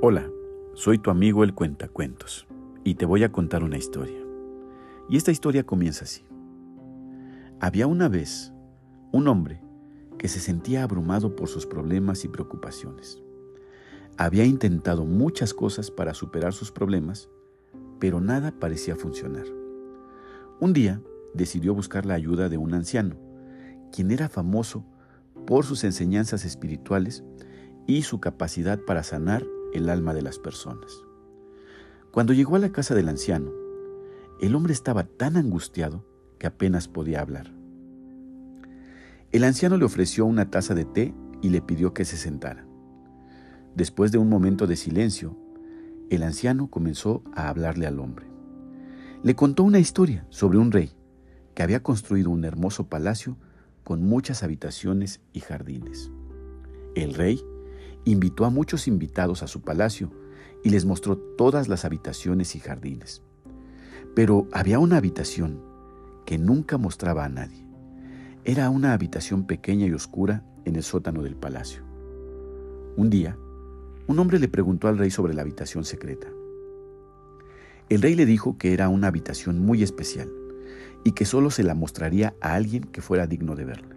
Hola, soy tu amigo el Cuentacuentos y te voy a contar una historia. Y esta historia comienza así. Había una vez un hombre que se sentía abrumado por sus problemas y preocupaciones. Había intentado muchas cosas para superar sus problemas, pero nada parecía funcionar. Un día decidió buscar la ayuda de un anciano, quien era famoso por sus enseñanzas espirituales y su capacidad para sanar el alma de las personas. Cuando llegó a la casa del anciano, el hombre estaba tan angustiado que apenas podía hablar. El anciano le ofreció una taza de té y le pidió que se sentara. Después de un momento de silencio, el anciano comenzó a hablarle al hombre. Le contó una historia sobre un rey que había construido un hermoso palacio con muchas habitaciones y jardines. El rey invitó a muchos invitados a su palacio y les mostró todas las habitaciones y jardines. Pero había una habitación que nunca mostraba a nadie. Era una habitación pequeña y oscura en el sótano del palacio. Un día, un hombre le preguntó al rey sobre la habitación secreta. El rey le dijo que era una habitación muy especial y que solo se la mostraría a alguien que fuera digno de verla.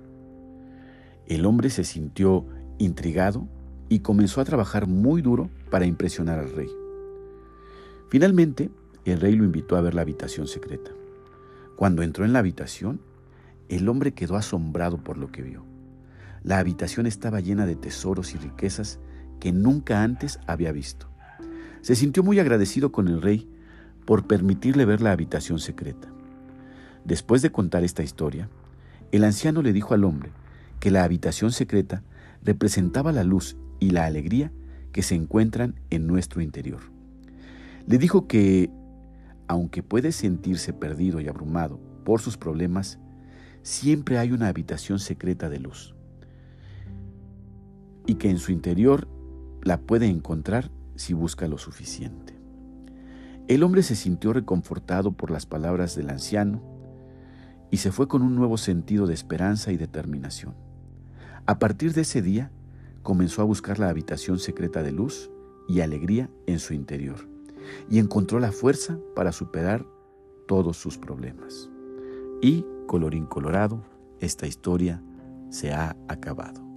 El hombre se sintió intrigado y comenzó a trabajar muy duro para impresionar al rey. Finalmente, el rey lo invitó a ver la habitación secreta. Cuando entró en la habitación, el hombre quedó asombrado por lo que vio. La habitación estaba llena de tesoros y riquezas que nunca antes había visto. Se sintió muy agradecido con el rey por permitirle ver la habitación secreta. Después de contar esta historia, el anciano le dijo al hombre que la habitación secreta representaba la luz y la alegría que se encuentran en nuestro interior. Le dijo que, aunque puede sentirse perdido y abrumado por sus problemas, siempre hay una habitación secreta de luz y que en su interior la puede encontrar si busca lo suficiente. El hombre se sintió reconfortado por las palabras del anciano y se fue con un nuevo sentido de esperanza y determinación. A partir de ese día, comenzó a buscar la habitación secreta de luz y alegría en su interior y encontró la fuerza para superar todos sus problemas. Y, colorín colorado, esta historia se ha acabado.